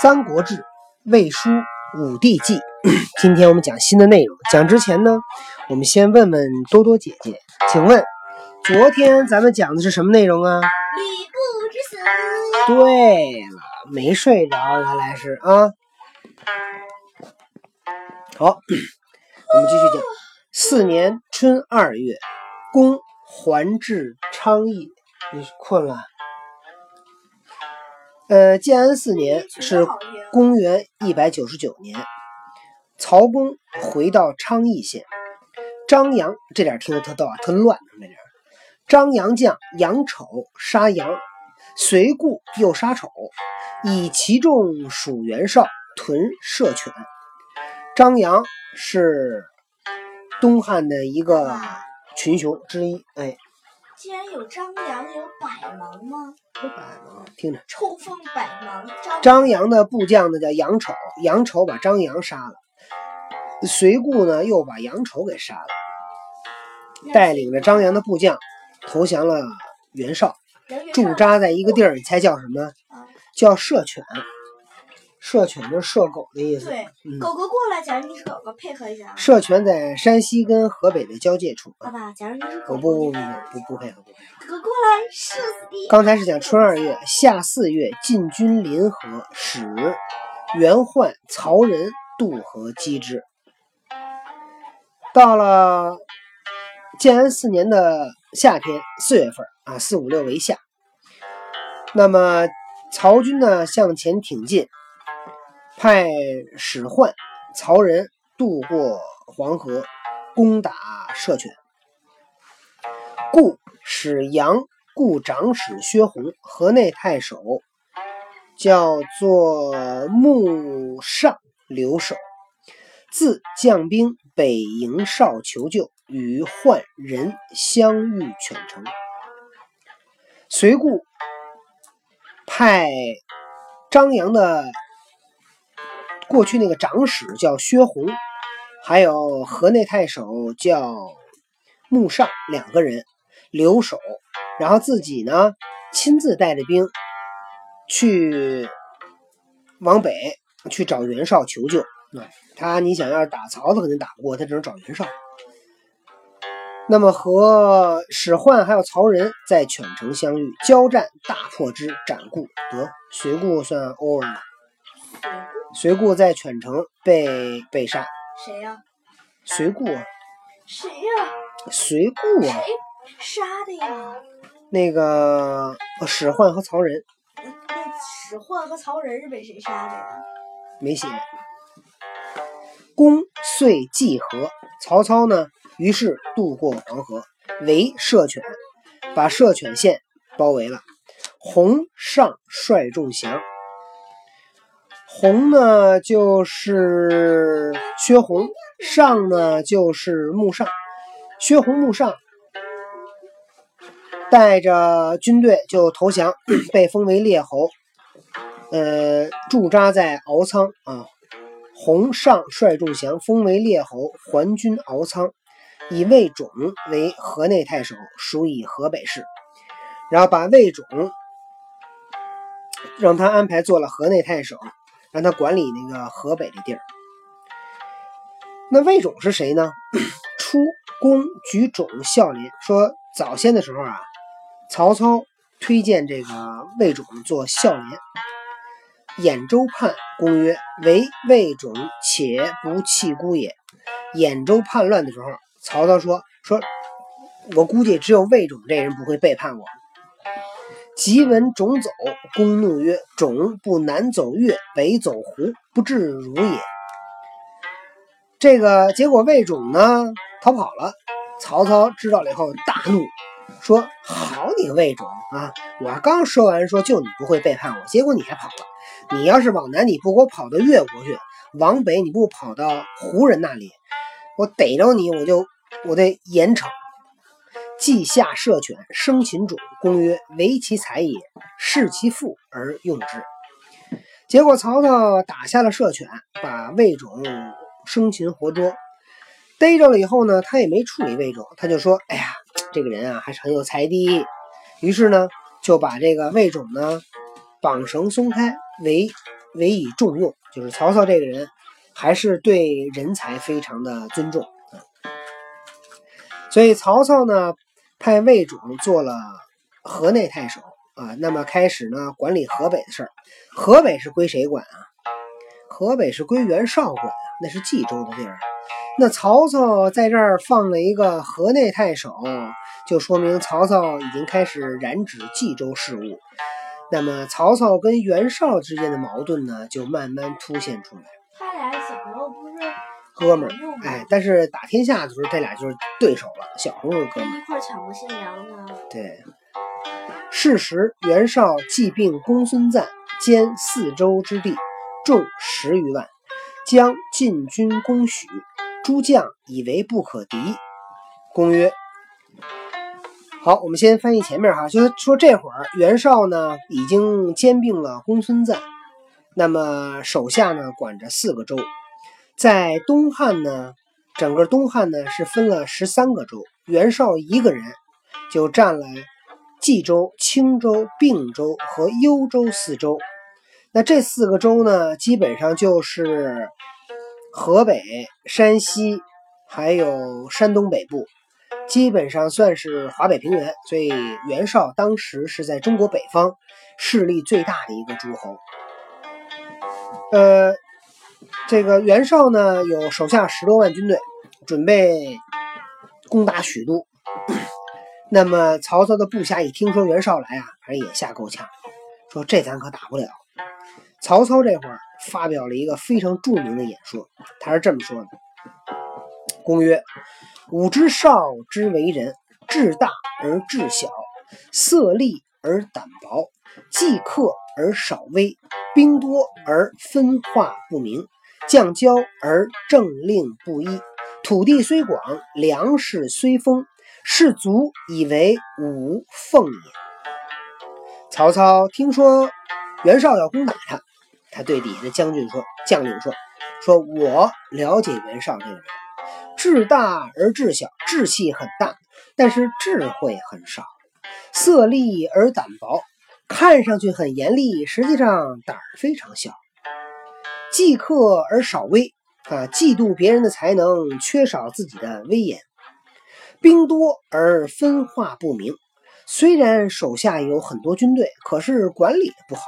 三国志·魏书·武帝纪。今天我们讲新的内容。讲之前呢，我们先问问多多姐姐，请问昨天咱们讲的是什么内容啊？吕布之死。对了，没睡着，原来是啊。好，我们继续讲。四年春二月，公还至昌邑。你困了？呃，建安四年是公元一百九十九年，曹公回到昌邑县，张扬这点听得特逗啊，特乱那点。张扬将杨丑杀杨，随故又杀丑，以其众属袁绍，屯射犬。张扬是东汉的一个群雄之一，哎。既然有张扬，有百忙吗？有百忙，听着。抽风百忙。张扬的部将呢叫杨丑，杨丑把张扬杀了，随故呢又把杨丑给杀了，带领着张扬的部将投降了袁绍，驻扎在一个地儿，你猜叫什么？叫射犬。射犬就是射狗的意思。对，狗狗过来，假如你是狗狗，配合一下。射犬在山西跟河北的交界处。爸爸，假如你是狗，不不不不不配合不配合。狗过来，射死你！刚才是讲春二月，夏四月，进军临河，使袁焕、曹仁渡河击之。到了建安四年的夏天，四月份啊，四五六为夏。那么曹军呢向前挺进。派使唤曹仁渡过黄河，攻打射犬。故使杨故长史薛弘，河内太守，叫做穆尚留守。自将兵北营少求救，与宦人相遇犬城。随故派张扬的。过去那个长史叫薛弘，还有河内太守叫穆尚，两个人留守，然后自己呢亲自带着兵去往北去找袁绍求救。啊他你想要打曹操肯定打不过，他只能找袁绍。那么和史涣还有曹仁在犬城相遇，交战大破之，斩故得随故算 over 了。随故在犬城被被杀。谁呀？随故。谁呀？随故啊。谁杀的呀？那个使唤和曹仁。那史涣和曹仁是被谁杀的呀？没写。公遂济河。曹操呢？于是渡过黄河，围射犬，把射犬县包围了。洪尚率众降。红呢，就是薛洪；尚呢，就是穆尚。薛红、穆尚带着军队就投降，被封为列侯。呃，驻扎在敖仓啊。红尚率众降，封为列侯，还军敖仓，以魏种为河内太守，属以河北事。然后把魏种让他安排做了河内太守。让他管理那个河北的地儿。那魏种是谁呢？出公举种孝廉，说早先的时候啊，曹操推荐这个魏种做孝廉。兖州叛，公曰：“唯魏种，且不弃孤也。”兖州叛乱的时候，曹操说：“说我估计只有魏种这人不会背叛我。”即闻种走，公怒曰：“种不南走越，北走胡，不至如也。”这个结果魏种呢逃跑了。曹操知道了以后大怒，说：“好你个魏种啊！我刚说完说就你不会背叛我，结果你还跑了。你要是往南你不给我跑到越国去，往北你不跑到胡人那里，我逮着你我就我得严惩。”稷下射犬，生禽种。公曰：“为其才也，视其父而用之。”结果曹操打下了射犬，把魏种生擒活捉。逮着了以后呢，他也没处理魏种，他就说：“哎呀，这个人啊，还是很有才的。”于是呢，就把这个魏种呢绑绳松开，委委以重用。就是曹操这个人，还是对人才非常的尊重。所以曹操呢，派魏种做了河内太守啊，那么开始呢管理河北的事儿。河北是归谁管啊？河北是归袁绍管，那是冀州的地儿。那曹操在这儿放了一个河内太守，就说明曹操已经开始染指冀州事务。那么曹操跟袁绍之间的矛盾呢，就慢慢凸显出来。他俩小时候不哥们儿，哎，但是打天下的时候，这俩就是对手了。小时候哥们儿，一块抢过新娘呢。对。事实，袁绍既并公孙瓒，兼四州之地，众十余万，将进军攻许。诸将以为不可敌。公曰：“好，我们先翻译前面哈，就是说这会儿袁绍呢已经兼并了公孙瓒，那么手下呢管着四个州，在东汉呢，整个东汉呢是分了十三个州，袁绍一个人就占了冀州、青州、并州和幽州四州。那这四个州呢，基本上就是。”河北、山西还有山东北部，基本上算是华北平原，所以袁绍当时是在中国北方势力最大的一个诸侯。呃，这个袁绍呢，有手下十多万军队，准备攻打许都。那么曹操的部下一听说袁绍来啊，反正也吓够呛，说这咱可打不了。曹操这会儿。发表了一个非常著名的演说，他是这么说的：“公曰，吾之少之为人，志大而志小，色厉而胆薄，计克而少威，兵多而分化不明，将骄而政令不一，土地虽广，粮食虽丰，士卒以为吾奉也。”曹操听说袁绍要攻打他。他对底下的将军说：“将领说，说我了解袁绍这个人，志大而志小，志气很大，但是智慧很少；色厉而胆薄，看上去很严厉，实际上胆非常小；嫉克而少威，啊，嫉妒别人的才能，缺少自己的威严；兵多而分化不明，虽然手下有很多军队，可是管理的不好。”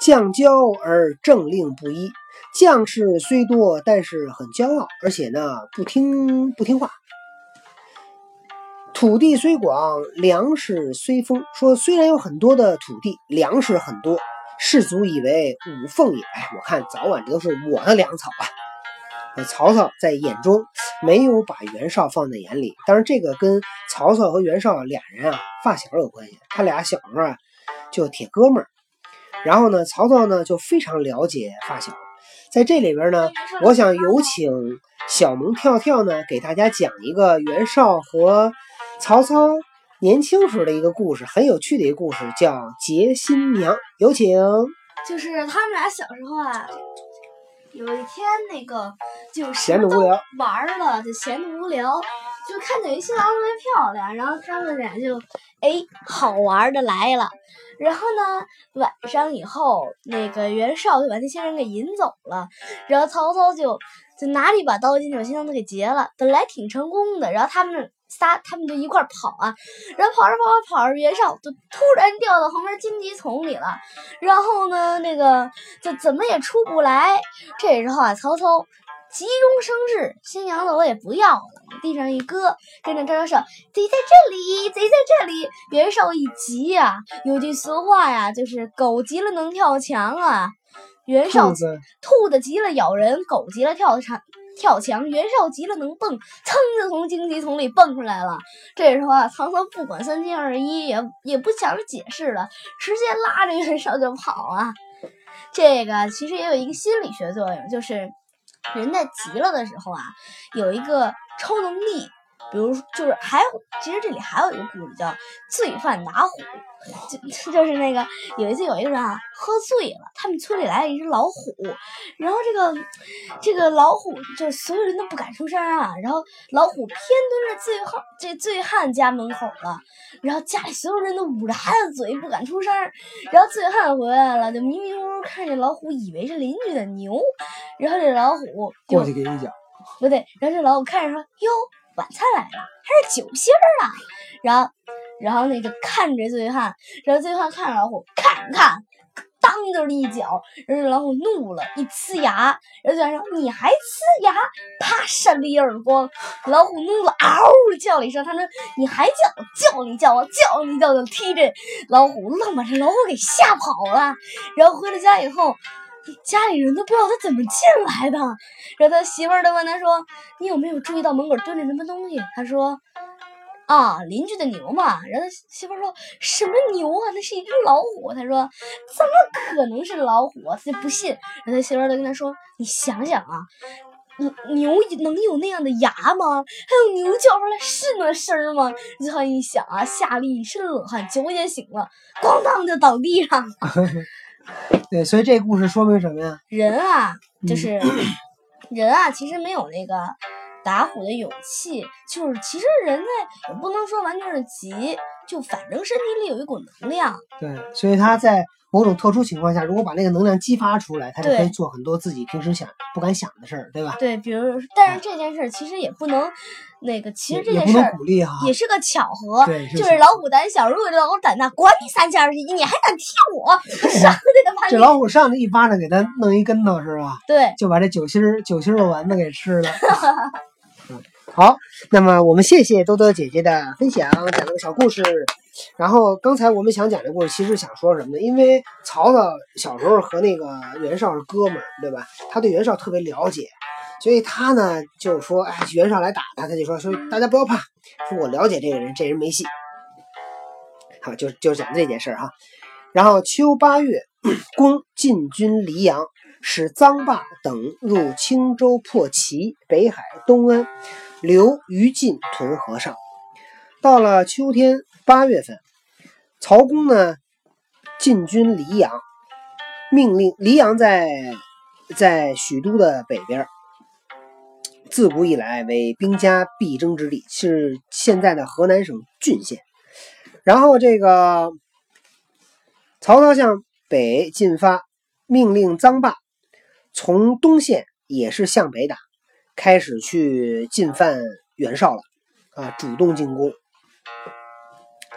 将骄而政令不一，将士虽多，但是很骄傲，而且呢不听不听话。土地虽广，粮食虽丰。说虽然有很多的土地，粮食很多，士卒以为五凤也。哎，我看早晚这都是我的粮草啊。曹操在眼中没有把袁绍放在眼里，当然这个跟曹操和袁绍俩人啊发小有关系，他俩小时候啊就铁哥们儿。然后呢，曹操呢就非常了解发小，在这里边呢，我想有请小萌跳跳呢给大家讲一个袁绍和曹操年轻时的一个故事，很有趣的一个故事，叫《结新娘》。有请。就是他们俩小时候啊，有一天那个就闲得无聊玩了，就闲得无聊，就看见一新郎特别漂亮，然后他们俩就哎好玩的来了。然后呢，晚上以后，那个袁绍就把那些人给引走了，然后曹操就就拿了一把刀，就把新娘子给劫了，本来挺成功的。然后他们仨，他们就一块跑啊，然后跑着跑着跑着，袁绍就突然掉到旁边荆棘丛里了，然后呢，那个就怎么也出不来。这时候啊，曹操。急中生智，新娘子我也不要了，往地上一搁，跟着招招手，贼在这里，贼在这里。袁绍一急呀，有句俗话呀，就是狗急了能跳墙啊。袁绍兔子急了咬人，狗急了跳墙，跳墙。袁绍急了能蹦，噌就从荆棘丛里蹦出来了。这时候啊，曹操不管三七二十一，也也不想解释了，直接拉着袁绍就跑啊。这个其实也有一个心理学作用，就是。人在急了的时候啊，有一个超能力，比如就是还有，其实这里还有一个故事叫《罪犯打虎》，就就是那个有一次有一个人啊喝醉了，他们村里来了一只老虎，然后这个这个老虎就是所有人都不敢出声啊，然后老虎偏蹲着醉汉这醉汉家门口了，然后家里所有人都捂着孩子嘴不敢出声，然后醉汉回来了，就迷迷糊糊看见老虎，以为是邻居的牛，然后这老虎过去给一脚，不对，然后这老虎看着说哟。晚餐来了，还是酒心儿啊！然后，然后那个看着醉汉，然后醉汉看着老虎，看看，当就是一脚，然后老虎怒了，一呲牙，然后醉汉说：“你还呲牙？”啪，扇了一耳光，老虎怒了，嗷叫了一声，他说：“你还叫？叫你叫我叫你叫！”就踢这老虎，愣把这老虎给吓跑了。然后回到家以后。家里人都不知道他怎么进来的，然后他媳妇儿就问他说：“你有没有注意到门口蹲着什么东西？”他说：“啊，邻居的牛嘛。”然后他媳妇儿说：“什么牛啊？那是一只老虎。”他说：“怎么可能是老虎？”他就不信。然后他媳妇儿就跟他说：“你想想啊，牛能有那样的牙吗？还有牛叫出来是那声吗？”最后一想啊，吓了一身冷汗，酒也醒了，咣当就倒地上了。对，所以这故事说明什么呀？人啊，就是 人啊，其实没有那个打虎的勇气。就是其实人类也不能说完全是急，就反正身体里有一股能量。对，所以他在某种特殊情况下，如果把那个能量激发出来，他就可以做很多自己平时想不敢想的事儿，对吧？对，比如，但是这件事儿其实也不能。那个其实这件事儿也是个巧合，就是老虎胆小，如果这老虎胆大，管你三七二十一，你还敢踢我？上那个这老虎上去一巴掌给他弄一跟头是吧？对，就把这酒心儿酒心肉丸子给吃了。好，那么我们谢谢多多姐姐的分享，讲了个小故事。然后刚才我们想讲的故事，其实想说什么呢？因为曹操小时候和那个袁绍是哥们儿，对吧？他对袁绍特别了解。所以他呢，就说，哎，袁绍来打他，他就说，说大家不要怕，说我了解这个人，这人没戏。好，就就讲这件事儿哈。然后秋八月，公进军黎阳，使臧霸等入青州破齐，北海、东安，留于禁屯河上。到了秋天八月份，曹公呢进军黎阳，命令黎阳在在许都的北边。自古以来为兵家必争之地，是现在的河南省浚县。然后这个曹操向北进发，命令臧霸从东线也是向北打，开始去进犯袁绍了啊，主动进攻。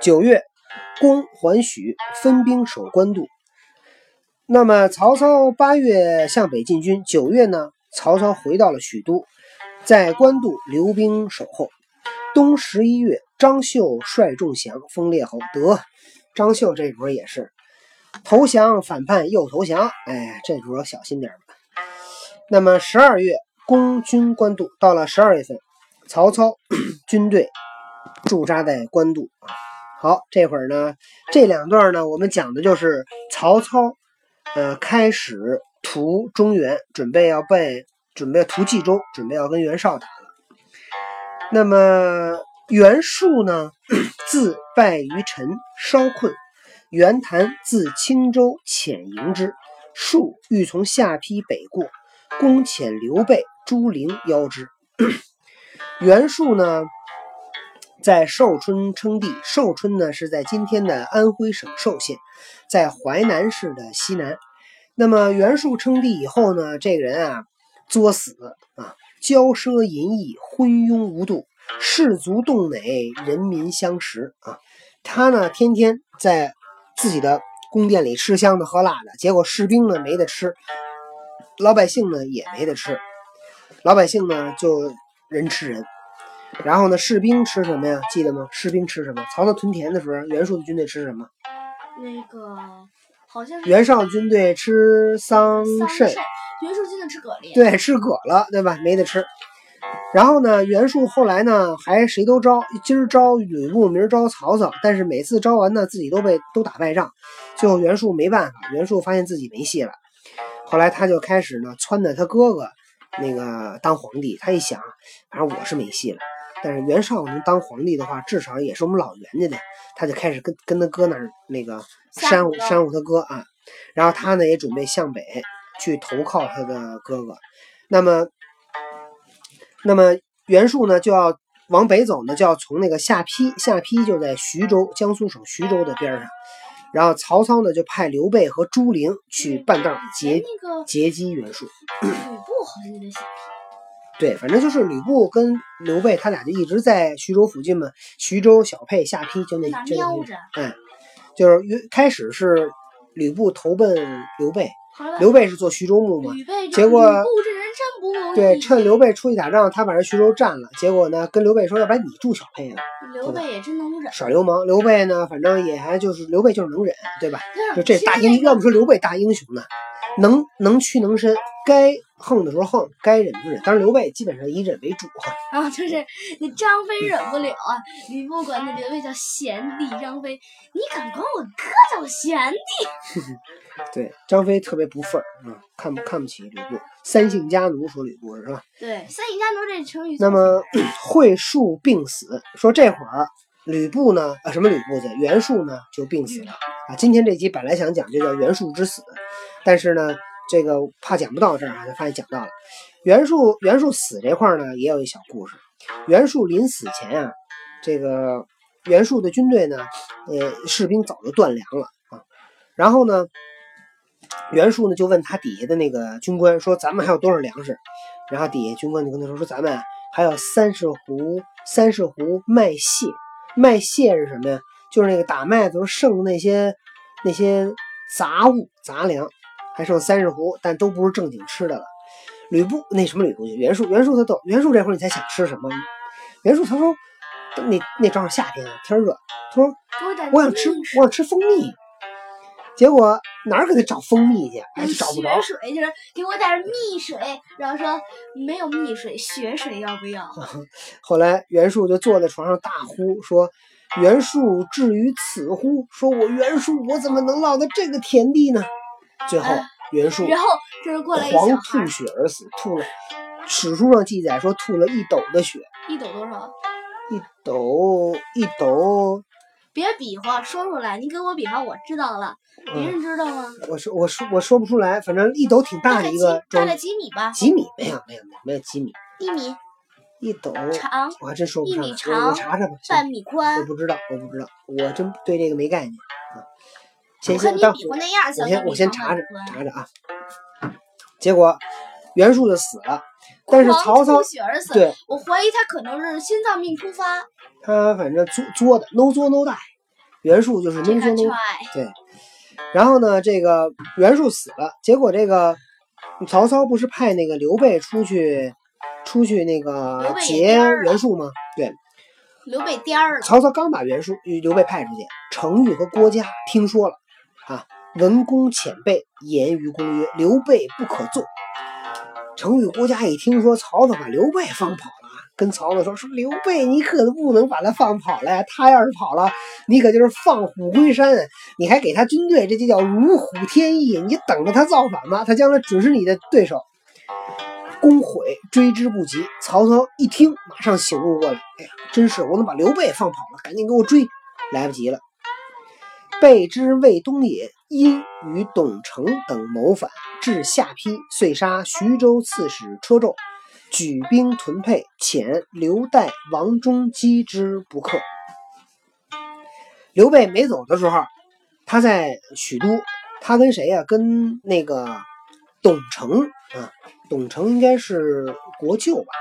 九月，攻还许，分兵守官渡。那么曹操八月向北进军，九月呢，曹操回到了许都。在官渡留兵守候。冬十一月，张绣率众降，封列侯。得，张绣这主也是投降反叛又投降，哎，这主小心点吧。那么十二月，攻军官渡。到了十二月份，曹操 军队驻扎在官渡。好，这会儿呢，这两段呢，我们讲的就是曹操，呃，开始屠中原，准备要被。准备屠冀州，准备要跟袁绍打了。那么袁术呢，自败于陈，稍困。袁谭自青州遣迎之，术欲从下邳北过，攻遣刘备、朱灵邀之。袁术呢，在寿春称帝。寿春呢，是在今天的安徽省寿县，在淮南市的西南。那么袁术称帝以后呢，这个人啊。作死啊！骄奢淫逸，昏庸无度，士卒动馁，人民相食啊！他呢，天天在自己的宫殿里吃香的喝辣的，结果士兵呢没得吃，老百姓呢也没得吃。老百姓呢就人吃人，然后呢士兵吃什么呀？记得吗？士兵吃什么？曹操屯田的时候，袁术的军队吃什么？那个好像袁绍军队吃桑葚。袁术今天吃蛤蜊，对，吃蛤了，对吧？没得吃。然后呢，袁术后来呢，还谁都招，今儿招吕布，明儿招曹操，但是每次招完呢，自己都被都打败仗。最后袁术没办法，袁术发现自己没戏了。后来他就开始呢，撺掇他哥哥那个当皇帝。他一想，反正我是没戏了，但是袁绍能当皇帝的话，至少也是我们老袁家的。他就开始跟跟他哥那儿那个煽煽唬他哥啊，然后他呢也准备向北去投靠他的哥哥。那么，那么袁术呢就要往北走呢，就要从那个下邳，下邳就在徐州，江苏省徐州的边上。然后曹操呢就派刘备和朱灵去半道截截击袁术。吕布好像就在下对，反正就是吕布跟刘备他俩就一直在徐州附近嘛，徐州、小沛、下邳就那那就那地瞄着，哎，就是原开始是吕布投奔刘备，刘备是做徐州牧嘛，结果吕布这人真不容易。对，趁刘备出去打仗，他把这徐州占了，结果呢跟刘备说，要不然你住小沛呢，刘备也真能忍，耍流氓。刘备呢，反正也还就是刘备就是能忍，对吧？就这大英，要不说刘备大英雄呢，能能屈能伸，该横的时候横，该忍就忍。当然刘备基本上以忍为主哈。然 后就是那张飞忍不了啊，吕布管那刘备叫贤弟，张飞你敢管我哥叫贤弟？对，张飞特别不忿儿啊，看不看不起吕布，三姓家奴说吕布是吧？对，三姓家奴这成语。那么 会树病死，说这会儿吕布呢，啊什么吕布去，袁术呢就病死了啊。今天这集本来想讲就叫袁术之死，但是呢，这个怕讲不到这儿啊，就发现讲到了。袁术袁术死这块呢，也有一小故事。袁术临死前啊，这个袁术的军队呢，呃，士兵早就断粮了啊。然后呢，袁术呢就问他底下的那个军官说：“咱们还有多少粮食？”然后底下军官就跟他说：“说咱们还有三十斛三十斛麦屑。麦屑是什么呀？就是那个打麦子剩的那些那些杂物杂粮，还剩三十壶，但都不是正经吃的了。”吕布那什么吕布去？袁术袁术他逗袁术这会儿你才想吃什么？袁术他说：“那那正好夏天啊，天热。他说给我想吃我想吃蜂蜜。”结果哪儿给他找蜂蜜去？哎，找不着血。水就是给我点蜜水，然后说没有蜜水，血水要不要？后来袁术就坐在床上大呼说：“袁术至于此乎？说我袁术我怎么能落到这个田地呢？”最后哎袁术然后这是过来一小狂吐，血而死，吐了。史书上记载说吐了一斗的血，一斗多少？一斗一斗，别比划，说出来，你给我比划，我知道了，别嗯，人知道吗？我说我说我说不出来，反正一斗挺大的一个装大概几米吧，几米没有没有没有没有几米，一米一斗长，我还真说不一上来，一米长我查查吧。半米宽我。不知道，我不知道，我真对这个没概念啊。先先当比划那样，我先我先查着半米宽查着啊。结果袁术就死了，但是曹操。对我怀疑他可能是心脏病突发。他反正作作的 no 作 no die，袁术就是 no no 对。然后呢，这个袁术死了，结果这个曹操不是派那个刘备出去出去那个劫袁术吗？对，刘备颠儿了，曹操刚把袁术、刘备派出去，程昱和郭嘉听说了，啊，文公遣备，言于公曰：“刘备不可纵。”程昱、郭嘉一听说曹操把刘备放跑了，跟曹操说：“说刘备，你可不能把他放跑了呀！他要是跑了，你可就是放虎归山，你还给他军队，这就叫如虎添翼。你等着他造反吧，他将来准是你的对手。”公悔追之不及。曹操一听，马上醒悟过来，哎呀，真是我怎么把刘备放跑了？赶紧给我追！来不及了。备之魏东野，因与董承等谋反，至下邳，遂杀徐州刺史车胄，举兵屯沛，遣刘岱、王忠击之不克。刘备没走的时候，他在许都，他跟谁呀、跟那个董承啊，董承应该是国舅吧，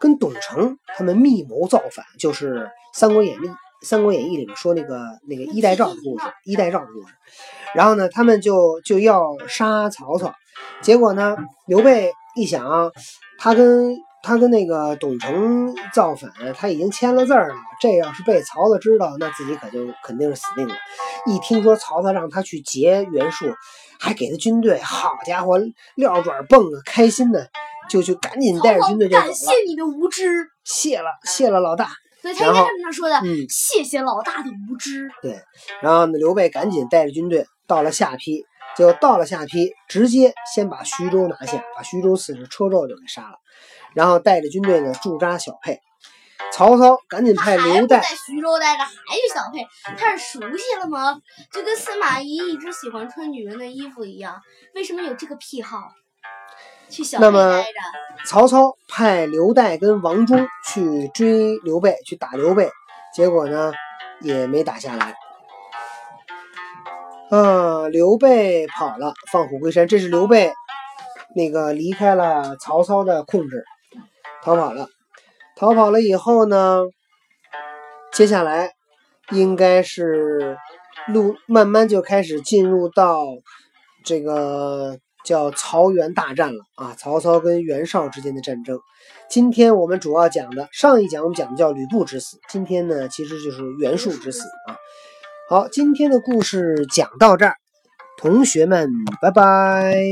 跟董承他们密谋造反，就是《三国演义》《三国演义》里面说那个那个衣带诏的故事，衣带诏的故事。然后呢，他们就就要杀曹操，结果呢，刘备一想，他跟他跟那个董承造反，他已经签了字了，这要是被曹操知道，那自己可就肯定是死定了。一听说曹操让他去劫袁术，还给他军队，好家伙，撂爪蹦啊，开心的，就就赶紧带着军队就走了。感谢你的无知。谢了，谢了老大。对他应该这么说的，嗯谢谢老大的无知。对然后呢，刘备赶紧带着军队到了下邳，结果到了下邳，直接先把徐州拿下，把徐州刺史车胄就给杀了，然后带着军队呢驻扎小沛。曹操赶紧派刘岱在徐州待着，还是小沛，他是熟悉了吗？就跟司马懿一直喜欢穿女人的衣服一样，为什么有这个癖好？去小沛待着。曹操派刘岱跟王忠去追刘备，去打刘备，结果呢也没打下来。啊，刘备跑了，放虎归山。这是刘备那个离开了曹操的控制，逃跑了。逃跑了以后呢，接下来应该是路慢慢就开始进入到这个叫曹袁大战了啊，曹操跟袁绍之间的战争。今天我们主要讲的，上一讲我们讲的叫吕布之死，今天呢其实就是袁术之死啊。好，今天的故事讲到这儿，同学们，拜拜。